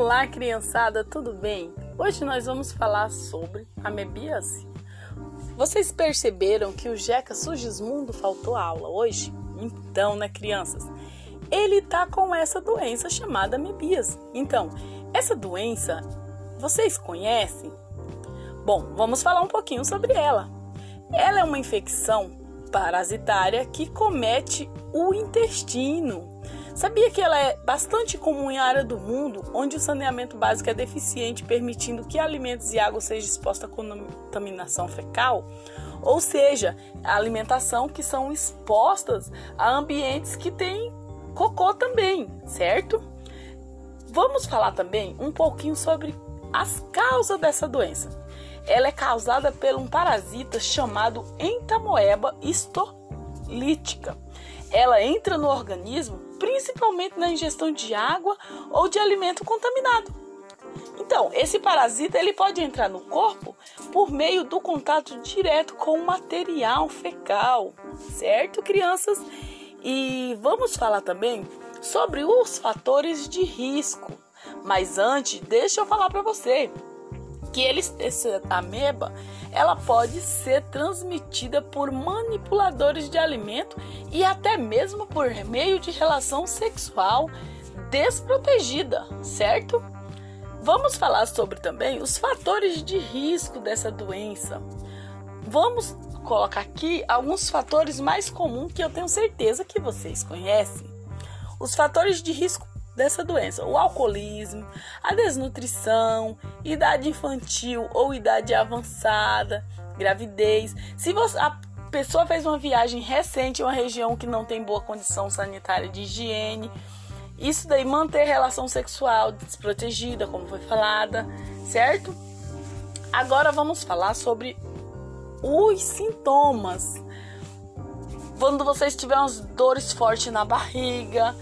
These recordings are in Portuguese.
Olá, criançada, tudo bem? Hoje nós vamos falar sobre amebíase. Vocês perceberam que o Jeca Sugismundo faltou aula hoje? Então, né, crianças? Ele tá com essa doença chamada amebíase. Então, essa doença vocês conhecem? Bom, vamos falar um pouquinho sobre ela. Ela é uma infecção parasitária que comete o intestino Sabia que ela é bastante comum em área do mundo onde o saneamento básico é deficiente, permitindo que alimentos e água sejam expostos à contaminação fecal? Ou seja, a alimentação que são expostas a ambientes que têm cocô também, certo? Vamos falar também um pouquinho sobre as causas dessa doença. Ela é causada por um parasita chamado Entamoeba histolítica. Ela entra no organismo principalmente na ingestão de água ou de alimento contaminado. Então, esse parasita ele pode entrar no corpo por meio do contato direto com o material fecal, certo, crianças? E vamos falar também sobre os fatores de risco. Mas antes, deixa eu falar para você que eles, essa ameba, ela pode ser transmitida por manipuladores de alimento e até mesmo por meio de relação sexual desprotegida, certo? Vamos falar sobre também os fatores de risco dessa doença. Vamos colocar aqui alguns fatores mais comuns que eu tenho certeza que vocês conhecem. Os fatores de risco dessa doença: o alcoolismo, a desnutrição, idade infantil ou idade avançada, gravidez. Se você, a pessoa fez uma viagem recente em uma região que não tem boa condição sanitária de higiene, isso daí manter relação sexual desprotegida, como foi falada, certo? Agora vamos falar sobre os sintomas. Quando você tiver umas dores fortes na barriga,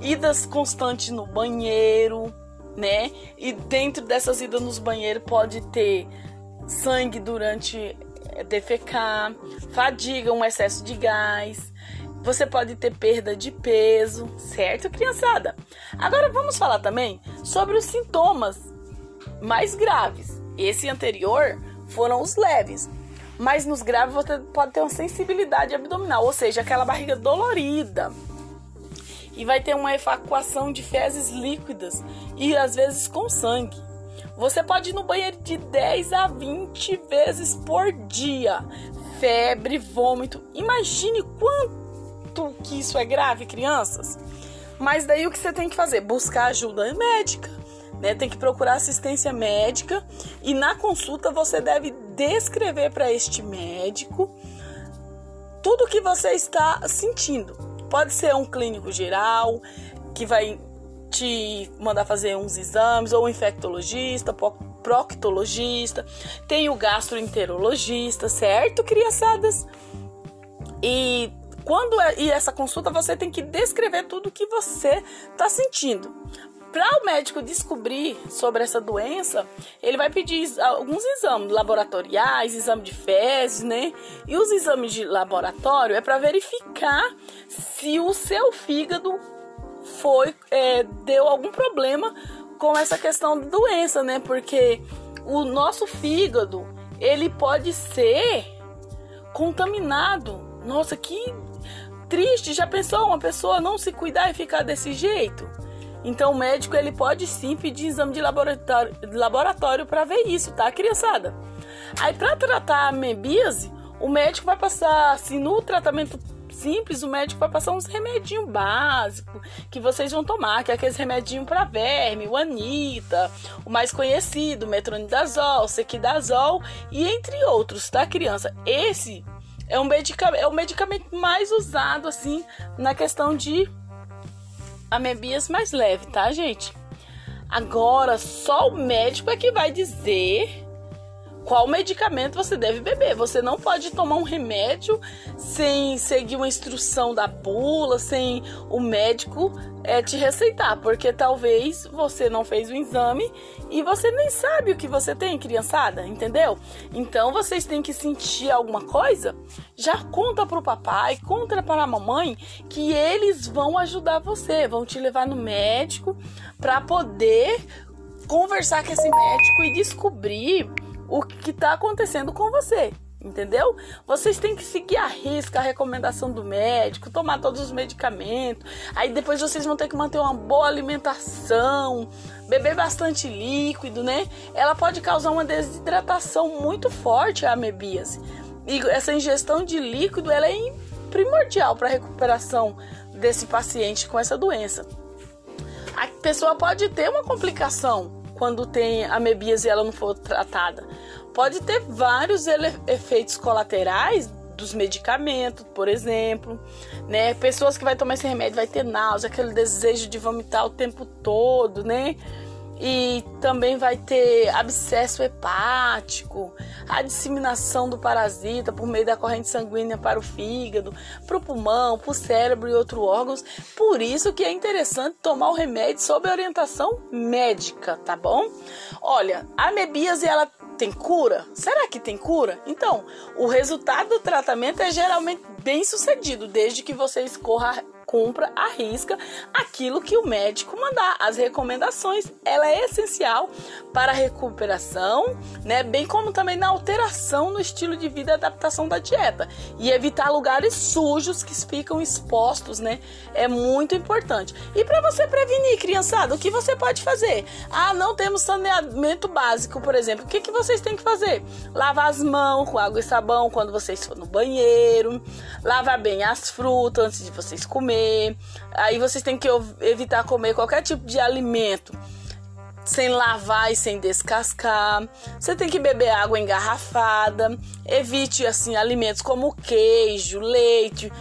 idas constantes no banheiro, né? E dentro dessas idas nos banheiros pode ter sangue durante eh, defecar, fadiga, um excesso de gás. Você pode ter perda de peso, certo, criançada? Agora vamos falar também sobre os sintomas mais graves. Esse anterior foram os leves, mas nos graves você pode ter uma sensibilidade abdominal, ou seja, aquela barriga dolorida, e vai ter uma evacuação de fezes líquidas e às vezes com sangue. Você pode ir no banheiro de 10 a 20 vezes por dia. Febre, vômito. Imagine quanto que isso é grave, crianças. Mas daí o que você tem que fazer? Buscar ajuda médica. Né? Tem que procurar assistência médica e na consulta você deve descrever para este médico tudo o que você está sentindo Pode ser um clínico geral que vai te mandar fazer uns exames, ou um infectologista, proctologista, tem o gastroenterologista, certo, criançadas? E quando é, e essa consulta você tem que descrever tudo o que você está sentindo. Para o médico descobrir sobre essa doença, ele vai pedir alguns exames laboratoriais, exame de fezes, né? E os exames de laboratório é para verificar se o seu fígado foi é, deu algum problema com essa questão da doença, né? Porque o nosso fígado ele pode ser contaminado. Nossa, que triste! Já pensou uma pessoa não se cuidar e ficar desse jeito? Então o médico ele pode sim pedir exame de laboratório, laboratório para ver isso, tá, criançada? Aí para tratar a amebíase, o médico vai passar assim no tratamento simples, o médico vai passar uns remedinhos básicos que vocês vão tomar, que é aqueles remedinhos para verme, o Anita, o mais conhecido, metronidazol, sequidazol e entre outros, tá, criança? Esse é um medicamento, é o medicamento mais usado assim na questão de amebias mais leve, tá, gente? Agora, só o médico é que vai dizer qual medicamento você deve beber. Você não pode tomar um remédio sem seguir uma instrução da bula, sem o médico é, te receitar, porque talvez você não fez o exame e você nem sabe o que você tem, criançada, entendeu? Então vocês têm que sentir alguma coisa, já conta para o papai, conta para a mamãe que eles vão ajudar você, vão te levar no médico para poder conversar com esse médico e descobrir o que está acontecendo com você. Entendeu? Vocês têm que seguir a risca a recomendação do médico, tomar todos os medicamentos. Aí depois vocês vão ter que manter uma boa alimentação, beber bastante líquido, né? Ela pode causar uma desidratação muito forte a amebíase. E essa ingestão de líquido ela é primordial para a recuperação desse paciente com essa doença. A pessoa pode ter uma complicação quando tem amebíase e ela não for tratada pode ter vários efeitos colaterais dos medicamentos, por exemplo, né? Pessoas que vai tomar esse remédio vai ter náusea, aquele desejo de vomitar o tempo todo, né? E também vai ter abscesso hepático, a disseminação do parasita por meio da corrente sanguínea para o fígado, para o pulmão, para o cérebro e outros órgãos. Por isso que é interessante tomar o remédio sob orientação médica, tá bom? Olha, a amebíase ela tem cura? Será que tem cura? Então, o resultado do tratamento é geralmente bem sucedido, desde que você escorra cumpra a risca aquilo que o médico mandar. As recomendações, ela é essencial para a recuperação, né? Bem como também na alteração no estilo de vida e adaptação da dieta e evitar lugares sujos que ficam expostos, né? É muito importante. E para você prevenir, criançada, o que você pode fazer? Ah, não temos saneamento básico, por exemplo. O que, que vocês têm que fazer? Lavar as mãos com água e sabão quando vocês for no banheiro, lavar bem as frutas antes de vocês comer comer. Aí vocês têm que evitar comer qualquer tipo de alimento sem lavar e sem descascar. Você tem que beber água engarrafada. Evite assim alimentos como queijo, leite,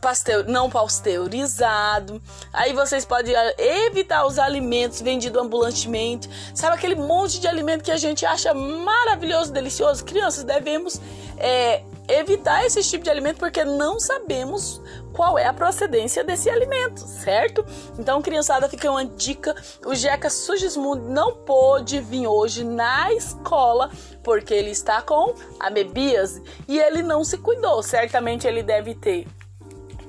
pasteur, não pasteurizado. Aí vocês podem eh, evitar os alimentos vendidos ambulantemente. Sabe aquele monte de alimento que a gente acha maravilhoso, delicioso? Crianças, devemos é, evitar esse tipo de alimento porque não sabemos qual é a procedência desse alimento, certo? Então, criançada, fica uma dica: o Jeca Sugismundo não pôde vir hoje na escola porque ele está com amebíase e ele não se cuidou. Certamente ele deve ter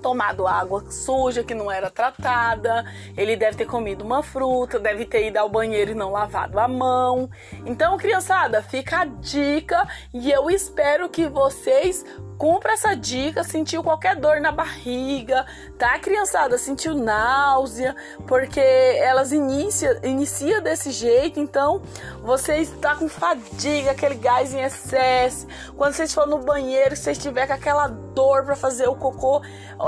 tomado água suja que não era tratada, ele deve ter comido uma fruta, deve ter ido ao banheiro e não lavado a mão. Então, criançada, fica a dica e eu espero que vocês cumpra essa dica, sentiu qualquer dor na barriga, tá, criançada? Sentiu náusea, porque elas inicia, inicia desse jeito, então você está com fadiga, aquele gás em excesso. Quando vocês for no banheiro, vocês tiver com aquela dor para fazer o cocô,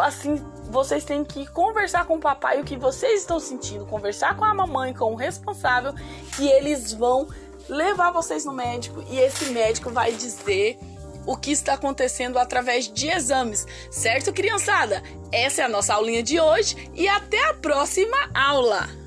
assim, vocês têm que conversar com o papai o que vocês estão sentindo, conversar com a mamãe, com o responsável, que eles vão levar vocês no médico e esse médico vai dizer o que está acontecendo através de exames, certo, criançada? Essa é a nossa aulinha de hoje e até a próxima aula!